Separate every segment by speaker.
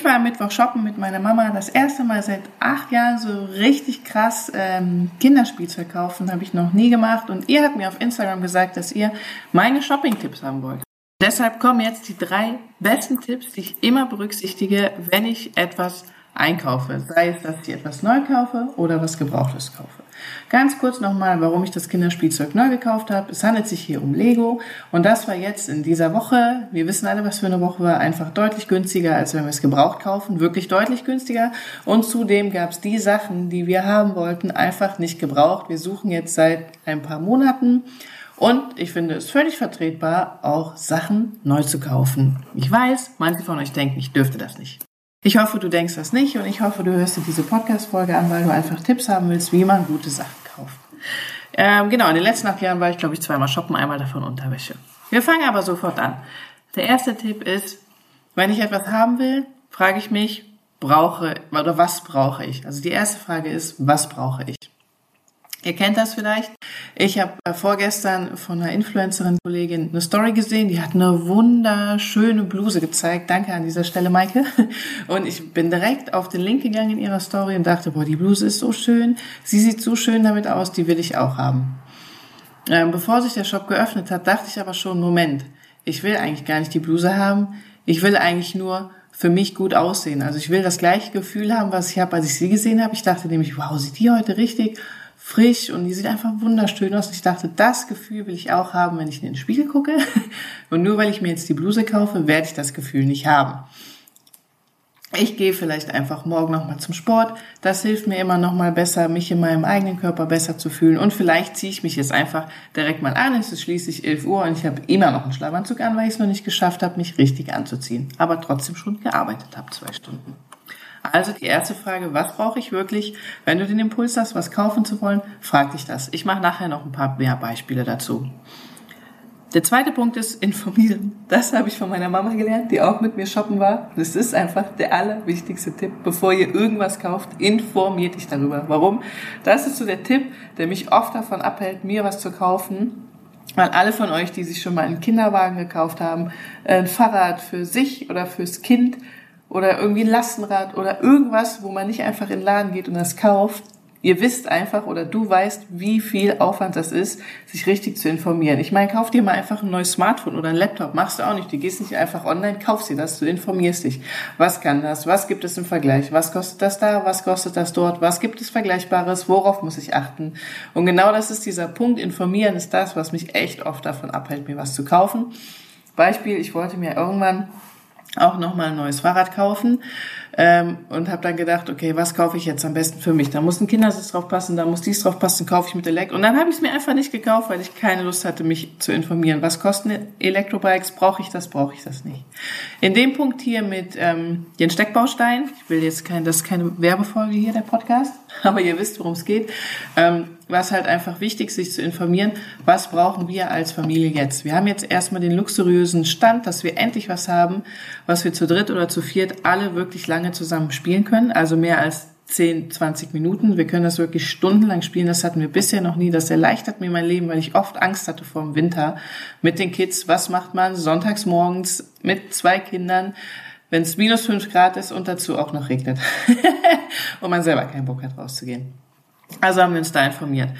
Speaker 1: Ich war am Mittwoch shoppen mit meiner Mama. Das erste Mal seit acht Jahren so richtig krass ähm, Kinderspielzeug kaufen. Habe ich noch nie gemacht. Und ihr habt mir auf Instagram gesagt, dass ihr meine Shopping-Tipps haben wollt. Deshalb kommen jetzt die drei besten Tipps, die ich immer berücksichtige, wenn ich etwas einkaufe. Sei es, dass ich etwas neu kaufe oder was Gebrauchtes kaufe. Ganz kurz nochmal, warum ich das Kinderspielzeug neu gekauft habe. Es handelt sich hier um Lego und das war jetzt in dieser Woche, wir wissen alle, was für eine Woche war, einfach deutlich günstiger, als wenn wir es gebraucht kaufen. Wirklich deutlich günstiger. Und zudem gab es die Sachen, die wir haben wollten, einfach nicht gebraucht. Wir suchen jetzt seit ein paar Monaten und ich finde es völlig vertretbar, auch Sachen neu zu kaufen. Ich weiß, manche von euch denken, ich dürfte das nicht. Ich hoffe, du denkst das nicht und ich hoffe, du hörst dir diese Podcast-Folge an, weil du einfach Tipps haben willst, wie man gute Sachen kauft. Ähm, genau, in den letzten acht Jahren war ich, glaube ich, zweimal shoppen, einmal davon Unterwäsche. Wir fangen aber sofort an. Der erste Tipp ist, wenn ich etwas haben will, frage ich mich, brauche oder was brauche ich? Also die erste Frage ist, was brauche ich? Ihr kennt das vielleicht. Ich habe äh, vorgestern von einer Influencerin-Kollegin eine Story gesehen, die hat eine wunderschöne Bluse gezeigt. Danke an dieser Stelle, Maike. Und ich bin direkt auf den Link gegangen in ihrer Story und dachte, boah, die Bluse ist so schön. Sie sieht so schön damit aus, die will ich auch haben. Ähm, bevor sich der Shop geöffnet hat, dachte ich aber schon, Moment, ich will eigentlich gar nicht die Bluse haben. Ich will eigentlich nur für mich gut aussehen. Also ich will das gleiche Gefühl haben, was ich habe, als ich sie gesehen habe. Ich dachte nämlich, wow, sieht die heute richtig frisch und die sieht einfach wunderschön aus. Ich dachte, das Gefühl will ich auch haben, wenn ich in den Spiegel gucke. Und nur weil ich mir jetzt die Bluse kaufe, werde ich das Gefühl nicht haben. Ich gehe vielleicht einfach morgen nochmal zum Sport. Das hilft mir immer nochmal besser, mich in meinem eigenen Körper besser zu fühlen. Und vielleicht ziehe ich mich jetzt einfach direkt mal an. Es ist schließlich 11 Uhr und ich habe immer noch einen Schlafanzug an, weil ich es noch nicht geschafft habe, mich richtig anzuziehen. Aber trotzdem schon gearbeitet habe, zwei Stunden. Also die erste Frage, was brauche ich wirklich? Wenn du den Impuls hast, was kaufen zu wollen, frag dich das. Ich mache nachher noch ein paar mehr Beispiele dazu. Der zweite Punkt ist informieren. Das habe ich von meiner Mama gelernt, die auch mit mir shoppen war. Das ist einfach der allerwichtigste Tipp. Bevor ihr irgendwas kauft, informiert dich darüber. Warum? Das ist so der Tipp, der mich oft davon abhält, mir was zu kaufen. Weil alle von euch, die sich schon mal einen Kinderwagen gekauft haben, ein Fahrrad für sich oder fürs Kind, oder irgendwie ein Lastenrad oder irgendwas, wo man nicht einfach in den Laden geht und das kauft. Ihr wisst einfach oder du weißt, wie viel Aufwand das ist, sich richtig zu informieren. Ich meine, kauf dir mal einfach ein neues Smartphone oder ein Laptop. Machst du auch nicht. Du gehst nicht einfach online, kaufst dir das. Du informierst dich. Was kann das? Was gibt es im Vergleich? Was kostet das da? Was kostet das dort? Was gibt es Vergleichbares? Worauf muss ich achten? Und genau das ist dieser Punkt. Informieren ist das, was mich echt oft davon abhält, mir was zu kaufen. Beispiel, ich wollte mir irgendwann auch nochmal ein neues Fahrrad kaufen ähm, und habe dann gedacht, okay, was kaufe ich jetzt am besten für mich? Da muss ein Kindersitz drauf passen, da muss dies drauf passen, kaufe ich mit Elektro. Und dann habe ich es mir einfach nicht gekauft, weil ich keine Lust hatte, mich zu informieren. Was kosten Elektrobikes? Brauche ich das? Brauche ich das nicht? In dem Punkt hier mit ähm, den Steckbausteinen, ich will jetzt kein, das ist keine Werbefolge hier, der Podcast, aber ihr wisst, worum es geht. Ähm, war es halt einfach wichtig, sich zu informieren, was brauchen wir als Familie jetzt. Wir haben jetzt erstmal den luxuriösen Stand, dass wir endlich was haben, was wir zu dritt oder zu viert alle wirklich lange zusammen spielen können, also mehr als 10, 20 Minuten. Wir können das wirklich stundenlang spielen. Das hatten wir bisher noch nie. Das erleichtert mir mein Leben, weil ich oft Angst hatte vor dem Winter mit den Kids. Was macht man sonntags morgens mit zwei Kindern, wenn es minus fünf Grad ist und dazu auch noch regnet und man selber keinen Bock hat rauszugehen? Also haben wir uns da informiert.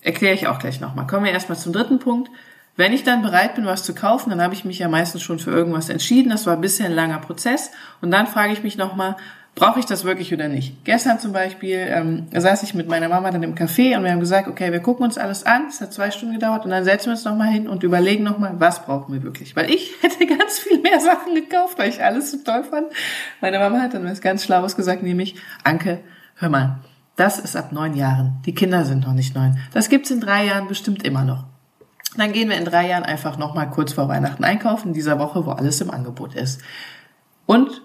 Speaker 1: Erkläre ich auch gleich nochmal. Kommen wir erstmal zum dritten Punkt. Wenn ich dann bereit bin, was zu kaufen, dann habe ich mich ja meistens schon für irgendwas entschieden. Das war bisher ein langer Prozess. Und dann frage ich mich nochmal, brauche ich das wirklich oder nicht? Gestern zum Beispiel ähm, saß ich mit meiner Mama dann im Café und wir haben gesagt, okay, wir gucken uns alles an. Es hat zwei Stunden gedauert und dann setzen wir uns nochmal hin und überlegen nochmal, was brauchen wir wirklich? Weil ich hätte ganz viel mehr Sachen gekauft, weil ich alles so toll fand. Meine Mama hat dann was ganz Schlaues gesagt, nämlich, Anke, hör mal, das ist ab neun Jahren. Die Kinder sind noch nicht neun. Das gibt's in drei Jahren bestimmt immer noch. Dann gehen wir in drei Jahren einfach nochmal kurz vor Weihnachten einkaufen, in dieser Woche, wo alles im Angebot ist. Und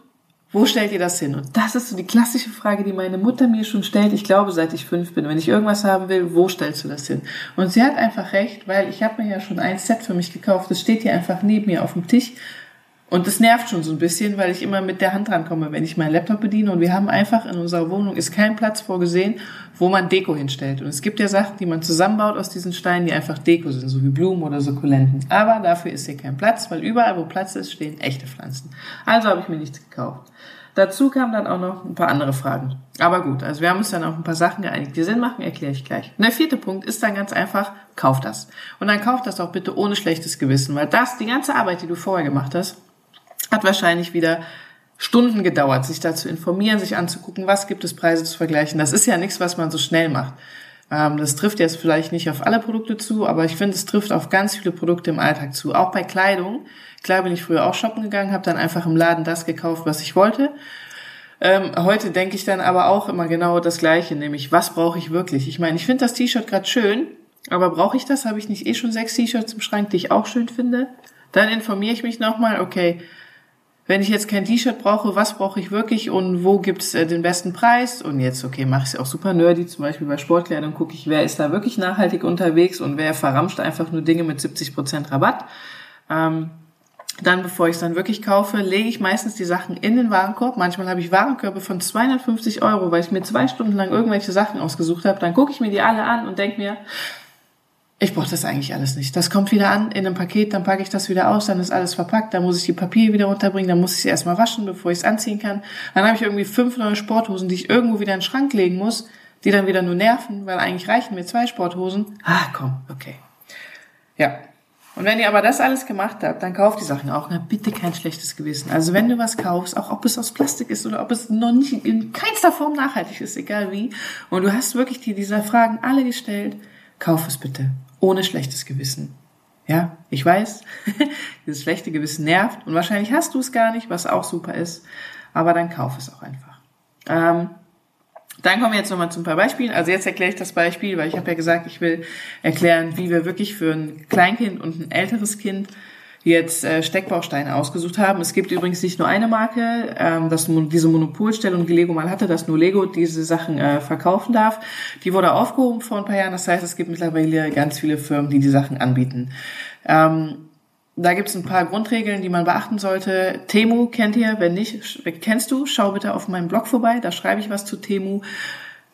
Speaker 1: wo stellt ihr das hin? Und das ist so die klassische Frage, die meine Mutter mir schon stellt. Ich glaube, seit ich fünf bin. Wenn ich irgendwas haben will, wo stellst du das hin? Und sie hat einfach recht, weil ich habe mir ja schon ein Set für mich gekauft. Das steht hier einfach neben mir auf dem Tisch. Und das nervt schon so ein bisschen, weil ich immer mit der Hand rankomme, wenn ich meinen Laptop bediene. Und wir haben einfach in unserer Wohnung ist kein Platz vorgesehen, wo man Deko hinstellt. Und es gibt ja Sachen, die man zusammenbaut aus diesen Steinen, die einfach Deko sind, so wie Blumen oder Sukkulenten. Aber dafür ist hier kein Platz, weil überall, wo Platz ist, stehen echte Pflanzen. Also habe ich mir nichts gekauft. dazu kamen dann auch noch ein paar andere Fragen. Aber gut, also wir haben uns dann auf ein paar Sachen geeinigt, die Sinn machen, erkläre ich gleich. Und der vierte Punkt ist dann ganz einfach, kauf das. Und dann kauf das auch bitte ohne schlechtes Gewissen, weil das, die ganze Arbeit, die du vorher gemacht hast, hat wahrscheinlich wieder Stunden gedauert, sich da zu informieren, sich anzugucken, was gibt es Preise zu vergleichen. Das ist ja nichts, was man so schnell macht. Ähm, das trifft jetzt vielleicht nicht auf alle Produkte zu, aber ich finde, es trifft auf ganz viele Produkte im Alltag zu. Auch bei Kleidung. Klar bin ich früher auch shoppen gegangen, habe dann einfach im Laden das gekauft, was ich wollte. Ähm, heute denke ich dann aber auch immer genau das Gleiche, nämlich was brauche ich wirklich? Ich meine, ich finde das T-Shirt gerade schön, aber brauche ich das? Habe ich nicht eh schon sechs T-Shirts im Schrank, die ich auch schön finde? Dann informiere ich mich nochmal, okay, wenn ich jetzt kein T-Shirt brauche, was brauche ich wirklich und wo gibt's äh, den besten Preis? Und jetzt, okay, mache ich es auch super nerdy, zum Beispiel bei Sportkleidung gucke ich, wer ist da wirklich nachhaltig unterwegs und wer verramscht einfach nur Dinge mit 70% Rabatt. Ähm, dann, bevor ich es dann wirklich kaufe, lege ich meistens die Sachen in den Warenkorb. Manchmal habe ich Warenkörbe von 250 Euro, weil ich mir zwei Stunden lang irgendwelche Sachen ausgesucht habe. Dann gucke ich mir die alle an und denke mir, ich brauche das eigentlich alles nicht. Das kommt wieder an in einem Paket, dann packe ich das wieder aus, dann ist alles verpackt, dann muss ich die Papier wieder runterbringen, dann muss ich sie erstmal waschen, bevor ich es anziehen kann. Dann habe ich irgendwie fünf neue Sporthosen, die ich irgendwo wieder in den Schrank legen muss, die dann wieder nur nerven, weil eigentlich reichen mir zwei Sporthosen. Ah, komm, okay. Ja, und wenn ihr aber das alles gemacht habt, dann kauft die Sachen auch. Na, bitte kein schlechtes Gewissen. Also wenn du was kaufst, auch ob es aus Plastik ist oder ob es noch nicht in keinster Form nachhaltig ist, egal wie, und du hast wirklich die, diese Fragen alle gestellt, kauf es bitte. Ohne schlechtes Gewissen. Ja, ich weiß, dieses schlechte Gewissen nervt und wahrscheinlich hast du es gar nicht, was auch super ist, aber dann kauf es auch einfach. Ähm, dann kommen wir jetzt nochmal zu ein paar Beispielen. Also jetzt erkläre ich das Beispiel, weil ich habe ja gesagt, ich will erklären, wie wir wirklich für ein Kleinkind und ein älteres Kind jetzt äh, Steckbausteine ausgesucht haben. Es gibt übrigens nicht nur eine Marke, ähm, dass diese Monopolstellung, die Lego mal hatte, dass nur Lego diese Sachen äh, verkaufen darf. Die wurde aufgehoben vor ein paar Jahren. Das heißt, es gibt mittlerweile ganz viele Firmen, die die Sachen anbieten. Ähm, da gibt es ein paar Grundregeln, die man beachten sollte. Temu kennt ihr, wenn nicht, kennst du, schau bitte auf meinem Blog vorbei, da schreibe ich was zu Temu.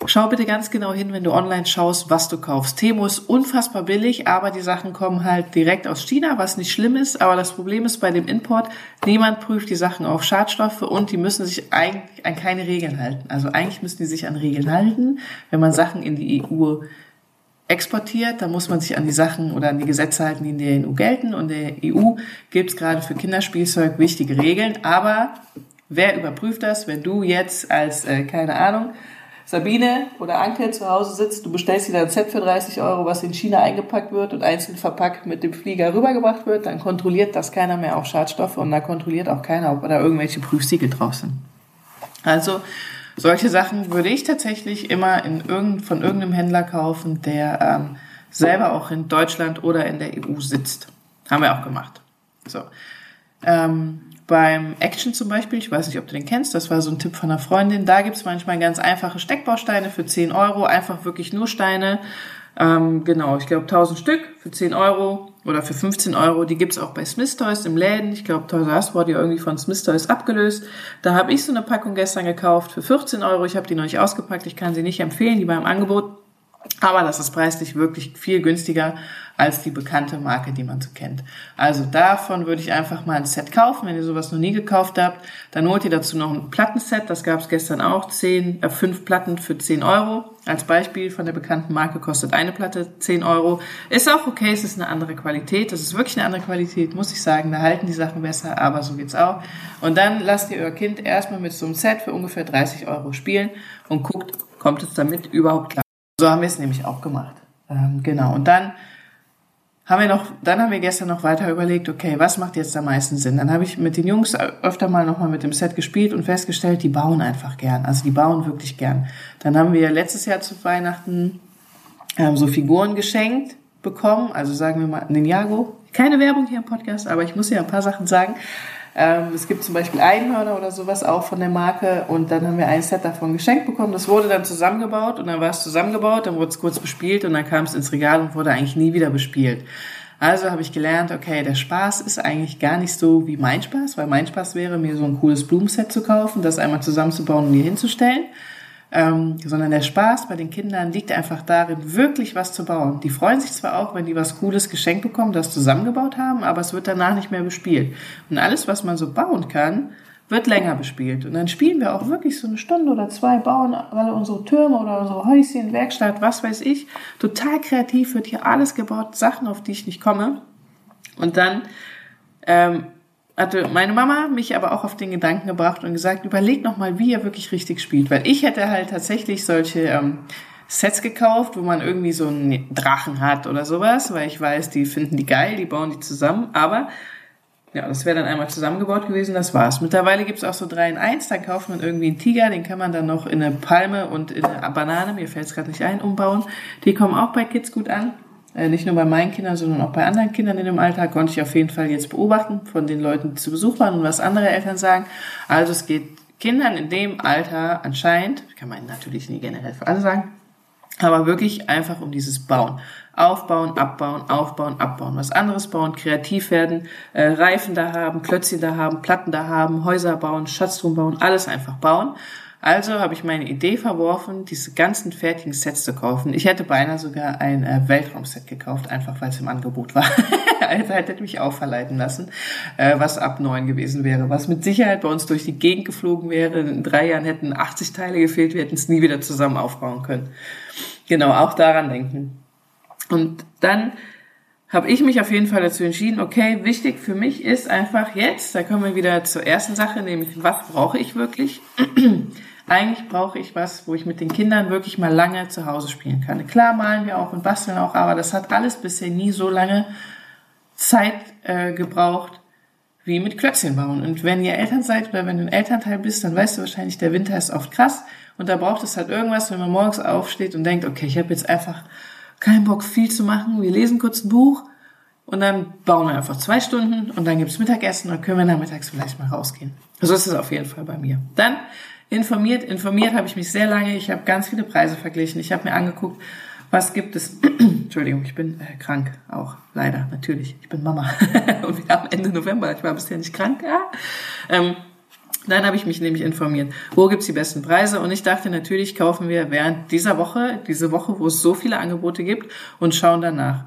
Speaker 1: Schau bitte ganz genau hin, wenn du online schaust, was du kaufst. Temu ist unfassbar billig, aber die Sachen kommen halt direkt aus China, was nicht schlimm ist. Aber das Problem ist bei dem Import, niemand prüft die Sachen auf Schadstoffe und die müssen sich eigentlich an keine Regeln halten. Also eigentlich müssen die sich an Regeln halten, wenn man Sachen in die EU exportiert, dann muss man sich an die Sachen oder an die Gesetze halten, die in der EU gelten. Und in der EU gibt es gerade für Kinderspielzeug wichtige Regeln. Aber wer überprüft das, wenn du jetzt als, äh, keine Ahnung, Sabine oder Anke zu Hause sitzt, du bestellst dir ein Set für 30 Euro, was in China eingepackt wird und einzeln verpackt mit dem Flieger rübergebracht wird, dann kontrolliert das keiner mehr auf Schadstoffe und da kontrolliert auch keiner, ob da irgendwelche Prüfsiegel drauf sind. Also solche Sachen würde ich tatsächlich immer in irgend, von irgendeinem Händler kaufen, der ähm, selber auch in Deutschland oder in der EU sitzt. Haben wir auch gemacht. So. Ähm, beim Action zum Beispiel, ich weiß nicht, ob du den kennst, das war so ein Tipp von einer Freundin, da gibt's manchmal ganz einfache Steckbausteine für 10 Euro, einfach wirklich nur Steine. Ähm, genau, ich glaube 1000 Stück für 10 Euro oder für 15 Euro. Die gibt's auch bei Smith Toys im Läden. Ich glaube, Toys R Us wurde ja irgendwie von Smith Toys abgelöst. Da habe ich so eine Packung gestern gekauft für 14 Euro. Ich habe die noch nicht ausgepackt. Ich kann sie nicht empfehlen, die beim Angebot. Aber das ist preislich wirklich viel günstiger als die bekannte Marke, die man so kennt. Also davon würde ich einfach mal ein Set kaufen, wenn ihr sowas noch nie gekauft habt. Dann holt ihr dazu noch ein Plattenset, das gab es gestern auch, zehn, äh, fünf Platten für 10 Euro. Als Beispiel von der bekannten Marke kostet eine Platte 10 Euro. Ist auch okay, es ist eine andere Qualität. Das ist wirklich eine andere Qualität, muss ich sagen. Da halten die Sachen besser, aber so geht's auch. Und dann lasst ihr euer Kind erstmal mit so einem Set für ungefähr 30 Euro spielen und guckt, kommt es damit überhaupt klar. So haben wir es nämlich auch gemacht. Ähm, genau. Und dann haben wir noch, dann haben wir gestern noch weiter überlegt, okay, was macht jetzt am meisten Sinn? Dann habe ich mit den Jungs öfter mal nochmal mit dem Set gespielt und festgestellt, die bauen einfach gern. Also die bauen wirklich gern. Dann haben wir letztes Jahr zu Weihnachten ähm, so Figuren geschenkt bekommen, also sagen wir mal Ninjago. Keine Werbung hier im Podcast, aber ich muss ja ein paar Sachen sagen. Ähm, es gibt zum Beispiel Einhörner oder sowas auch von der Marke und dann haben wir ein Set davon geschenkt bekommen. Das wurde dann zusammengebaut und dann war es zusammengebaut, dann wurde es kurz bespielt und dann kam es ins Regal und wurde eigentlich nie wieder bespielt. Also habe ich gelernt, okay, der Spaß ist eigentlich gar nicht so wie mein Spaß, weil mein Spaß wäre, mir so ein cooles Blumenset zu kaufen, das einmal zusammenzubauen und mir hinzustellen ähm, sondern der Spaß bei den Kindern liegt einfach darin, wirklich was zu bauen. Die freuen sich zwar auch, wenn die was Cooles geschenkt bekommen, das zusammengebaut haben, aber es wird danach nicht mehr bespielt. Und alles, was man so bauen kann, wird länger bespielt. Und dann spielen wir auch wirklich so eine Stunde oder zwei, bauen alle unsere Türme oder unsere Häuschen, Werkstatt, was weiß ich. Total kreativ wird hier alles gebaut, Sachen, auf die ich nicht komme. Und dann ähm, hatte meine Mama mich aber auch auf den Gedanken gebracht und gesagt, überleg noch mal, wie ihr wirklich richtig spielt. Weil ich hätte halt tatsächlich solche ähm, Sets gekauft, wo man irgendwie so einen Drachen hat oder sowas, weil ich weiß, die finden die geil, die bauen die zusammen. Aber ja, das wäre dann einmal zusammengebaut gewesen, das war's. Mittlerweile gibt's auch so 3 in 1, dann kauft man irgendwie einen Tiger, den kann man dann noch in eine Palme und in eine Banane, mir fällt's gerade nicht ein, umbauen. Die kommen auch bei Kids gut an. Äh, nicht nur bei meinen Kindern, sondern auch bei anderen Kindern in dem Alter, konnte ich auf jeden Fall jetzt beobachten von den Leuten, die zu Besuch waren und was andere Eltern sagen. Also es geht Kindern in dem Alter anscheinend, kann man natürlich nie generell für alle sagen, aber wirklich einfach um dieses Bauen. Aufbauen, abbauen, aufbauen, abbauen. Was anderes bauen, kreativ werden, äh, Reifen da haben, Klötzchen da haben, Platten da haben, Häuser bauen, Schatztruhen bauen, alles einfach bauen. Also habe ich meine Idee verworfen, diese ganzen fertigen Sets zu kaufen. Ich hätte beinahe sogar ein äh, Weltraumset gekauft, einfach weil es im Angebot war. also hätte mich auch verleiten lassen, äh, was ab neun gewesen wäre. Was mit Sicherheit bei uns durch die Gegend geflogen wäre. In drei Jahren hätten 80 Teile gefehlt, wir hätten es nie wieder zusammen aufbauen können. Genau, auch daran denken. Und dann habe ich mich auf jeden Fall dazu entschieden, okay, wichtig für mich ist einfach jetzt, da kommen wir wieder zur ersten Sache, nämlich was brauche ich wirklich? Eigentlich brauche ich was, wo ich mit den Kindern wirklich mal lange zu Hause spielen kann. Klar malen wir auch und basteln auch, aber das hat alles bisher nie so lange Zeit äh, gebraucht wie mit Klötzchen bauen. Und wenn ihr Eltern seid oder wenn du ein Elternteil bist, dann weißt du wahrscheinlich, der Winter ist oft krass und da braucht es halt irgendwas, wenn man morgens aufsteht und denkt, okay, ich habe jetzt einfach keinen Bock viel zu machen, wir lesen kurz ein Buch und dann bauen wir einfach zwei Stunden und dann gibt's Mittagessen und können wir nachmittags vielleicht mal rausgehen. So ist es auf jeden Fall bei mir. Dann informiert, informiert habe ich mich sehr lange. Ich habe ganz viele Preise verglichen. Ich habe mir angeguckt, was gibt es. Entschuldigung, ich bin äh, krank auch, leider, natürlich. Ich bin Mama. und wir haben Ende November. Ich war bisher nicht krank. Ja. Ähm, dann habe ich mich nämlich informiert, wo gibt's die besten Preise und ich dachte natürlich kaufen wir während dieser Woche, diese Woche, wo es so viele Angebote gibt und schauen danach.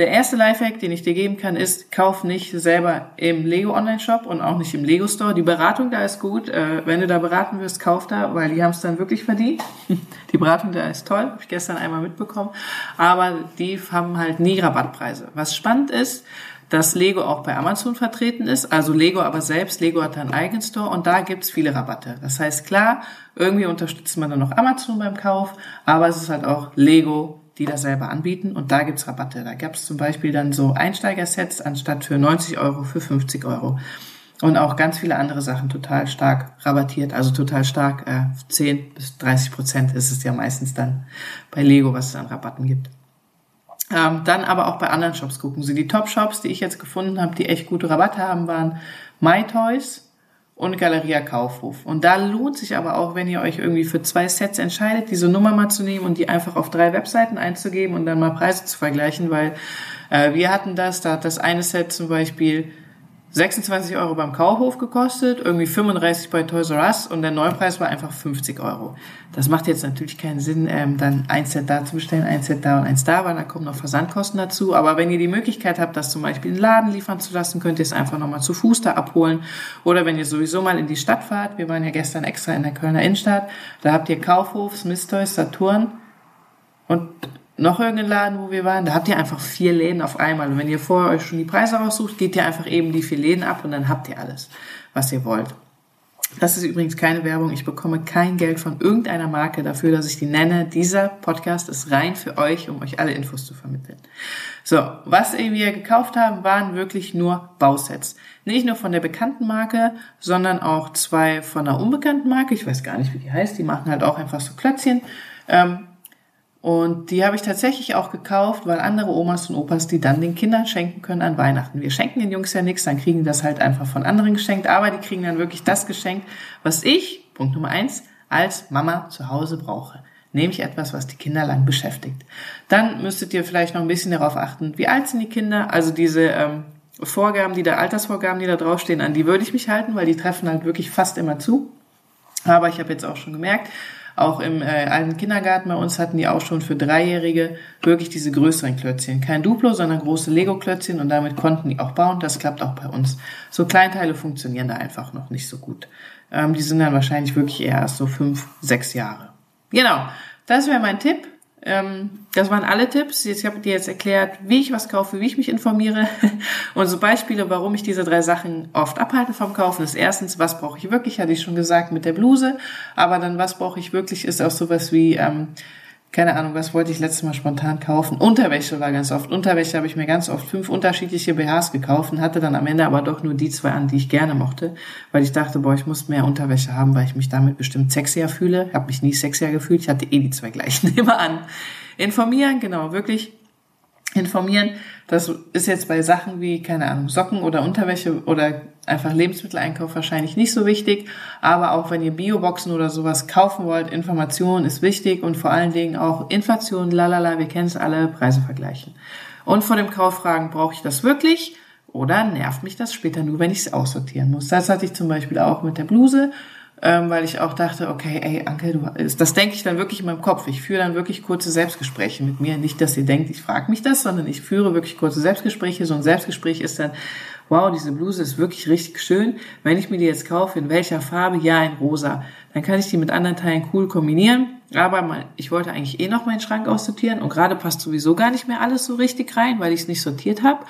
Speaker 1: Der erste Lifehack, den ich dir geben kann, ist, kauf nicht selber im Lego Online Shop und auch nicht im Lego Store. Die Beratung da ist gut. Äh, wenn du da beraten wirst, kauf da, weil die haben es dann wirklich verdient. Die Beratung da ist toll, habe ich gestern einmal mitbekommen. Aber die haben halt nie Rabattpreise. Was spannend ist, dass Lego auch bei Amazon vertreten ist. Also Lego aber selbst, Lego hat einen eigenen Store und da gibt's viele Rabatte. Das heißt, klar, irgendwie unterstützt man dann noch Amazon beim Kauf, aber es ist halt auch Lego, die das selber anbieten und da gibt's Rabatte. Da gab's zum Beispiel dann so Einsteigersets anstatt für 90 Euro für 50 Euro. Und auch ganz viele andere Sachen total stark rabattiert, also total stark, äh, 10 bis 30 Prozent ist es ja meistens dann bei Lego, was es an Rabatten gibt. Ähm, dann aber auch bei anderen Shops gucken Sie. Die Top-Shops, die ich jetzt gefunden habe, die echt gute Rabatte haben, waren MyToys und Galeria Kaufhof. Und da lohnt sich aber auch, wenn ihr euch irgendwie für zwei Sets entscheidet, diese Nummer mal zu nehmen und die einfach auf drei Webseiten einzugeben und dann mal Preise zu vergleichen, weil äh, wir hatten das, da hat das eine Set zum Beispiel 26 Euro beim Kaufhof gekostet, irgendwie 35 bei Toys R Us und der Neupreis war einfach 50 Euro. Das macht jetzt natürlich keinen Sinn, ähm, dann ein Set da zu bestellen, ein Set da und eins da, weil da kommen noch Versandkosten dazu. Aber wenn ihr die Möglichkeit habt, das zum Beispiel in den Laden liefern zu lassen, könnt ihr es einfach nochmal zu Fuß da abholen. Oder wenn ihr sowieso mal in die Stadt fahrt, wir waren ja gestern extra in der Kölner Innenstadt, da habt ihr Kaufhof, Smith Toys, Saturn und noch irgendeinen Laden, wo wir waren, da habt ihr einfach vier Läden auf einmal. Und wenn ihr vorher euch schon die Preise raussucht, geht ihr einfach eben die vier Läden ab und dann habt ihr alles, was ihr wollt. Das ist übrigens keine Werbung. Ich bekomme kein Geld von irgendeiner Marke dafür, dass ich die nenne. Dieser Podcast ist rein für euch, um euch alle Infos zu vermitteln. So, was wir gekauft haben, waren wirklich nur Bausets. Nicht nur von der bekannten Marke, sondern auch zwei von einer unbekannten Marke. Ich weiß gar nicht, wie die heißt. Die machen halt auch einfach so Klötzchen. Ähm, und die habe ich tatsächlich auch gekauft, weil andere Omas und Opas die dann den Kindern schenken können an Weihnachten. Wir schenken den Jungs ja nichts, dann kriegen die das halt einfach von anderen geschenkt, aber die kriegen dann wirklich das geschenkt, was ich, Punkt Nummer eins, als Mama zu Hause brauche. Nämlich etwas, was die Kinder lang beschäftigt. Dann müsstet ihr vielleicht noch ein bisschen darauf achten, wie alt sind die Kinder, also diese ähm, Vorgaben, die da, Altersvorgaben, die da draufstehen, an die würde ich mich halten, weil die treffen halt wirklich fast immer zu. Aber ich habe jetzt auch schon gemerkt, Auch im äh, alten Kindergarten bei uns hatten die auch schon für Dreijährige wirklich diese größeren Klötzchen. Kein Duplo, sondern große Lego-Klötzchen und damit konnten die auch bauen. Das klappt auch bei uns. So Kleinteile funktionieren da einfach noch nicht so gut. Ähm, die sind dann wahrscheinlich wirklich eher erst so fünf, sechs Jahre. Genau, das wäre mein Tipp. Ähm, das waren alle Tipps. Jetzt habe ich dir jetzt erklärt, wie ich was kaufe, wie ich mich informiere. Und so Beispiele, warum ich diese drei Sachen oft abhalte vom Kaufen, ist erstens, was brauche ich wirklich, hatte ich schon gesagt mit der Bluse. Aber dann, was brauche ich wirklich, ist auch sowas wie ähm, keine Ahnung, was wollte ich letztes Mal spontan kaufen? Unterwäsche war ganz oft. Unterwäsche habe ich mir ganz oft fünf unterschiedliche BHs gekauft und hatte dann am Ende aber doch nur die zwei an, die ich gerne mochte, weil ich dachte, boah, ich muss mehr Unterwäsche haben, weil ich mich damit bestimmt sexier fühle. Habe mich nie sexier gefühlt. Ich hatte eh die zwei gleichen immer an. Informieren, genau, wirklich informieren. Das ist jetzt bei Sachen wie, keine Ahnung, Socken oder Unterwäsche oder einfach Lebensmitteleinkauf wahrscheinlich nicht so wichtig. Aber auch wenn ihr Bioboxen oder sowas kaufen wollt, Information ist wichtig und vor allen Dingen auch Inflation, lalala, wir kennen es alle, Preise vergleichen. Und vor dem Kauf fragen, brauche ich das wirklich? Oder nervt mich das später nur, wenn ich es aussortieren muss? Das hatte ich zum Beispiel auch mit der Bluse ähm, weil ich auch dachte, okay, ey, Anke, du, das denke ich dann wirklich in meinem Kopf. Ich führe dann wirklich kurze Selbstgespräche mit mir. Nicht, dass ihr denkt, ich frage mich das, sondern ich führe wirklich kurze Selbstgespräche. So ein Selbstgespräch ist dann, wow, diese Bluse ist wirklich richtig schön. Wenn ich mir die jetzt kaufe, in welcher Farbe? Ja, in rosa. Dann kann ich die mit anderen Teilen cool kombinieren. Aber ich wollte eigentlich eh noch meinen Schrank aussortieren und gerade passt sowieso gar nicht mehr alles so richtig rein, weil ich es nicht sortiert habe.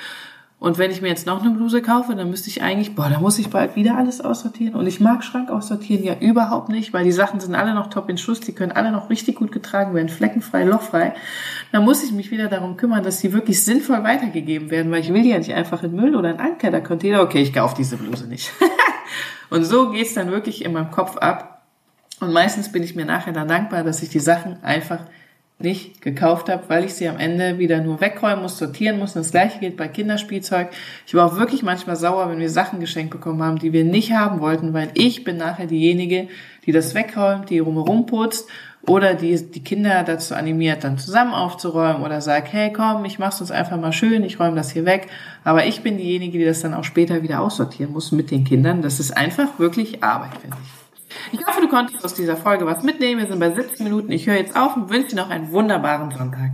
Speaker 1: Und wenn ich mir jetzt noch eine Bluse kaufe, dann müsste ich eigentlich, boah, da muss ich bald wieder alles aussortieren. Und ich mag Schrank aussortieren ja überhaupt nicht, weil die Sachen sind alle noch top in Schuss, die können alle noch richtig gut getragen werden, fleckenfrei, lochfrei. Da muss ich mich wieder darum kümmern, dass die wirklich sinnvoll weitergegeben werden, weil ich will die ja nicht einfach in Müll oder in Anker, da Container, okay, ich kaufe diese Bluse nicht. und so geht's dann wirklich in meinem Kopf ab. Und meistens bin ich mir nachher dann dankbar, dass ich die Sachen einfach nicht gekauft habe, weil ich sie am Ende wieder nur wegräumen muss, sortieren muss. Und das gleiche gilt bei Kinderspielzeug. Ich war auch wirklich manchmal sauer, wenn wir Sachen geschenkt bekommen haben, die wir nicht haben wollten, weil ich bin nachher diejenige, die das wegräumt, die rumherum putzt oder die die Kinder dazu animiert, dann zusammen aufzuräumen oder sagt, hey komm, ich mach's uns einfach mal schön, ich räume das hier weg. Aber ich bin diejenige, die das dann auch später wieder aussortieren muss mit den Kindern. Das ist einfach wirklich Arbeit, finde ich. Ich hoffe, du konntest aus dieser Folge was mitnehmen. Wir sind bei 17 Minuten. Ich höre jetzt auf und wünsche dir noch einen wunderbaren Sonntag.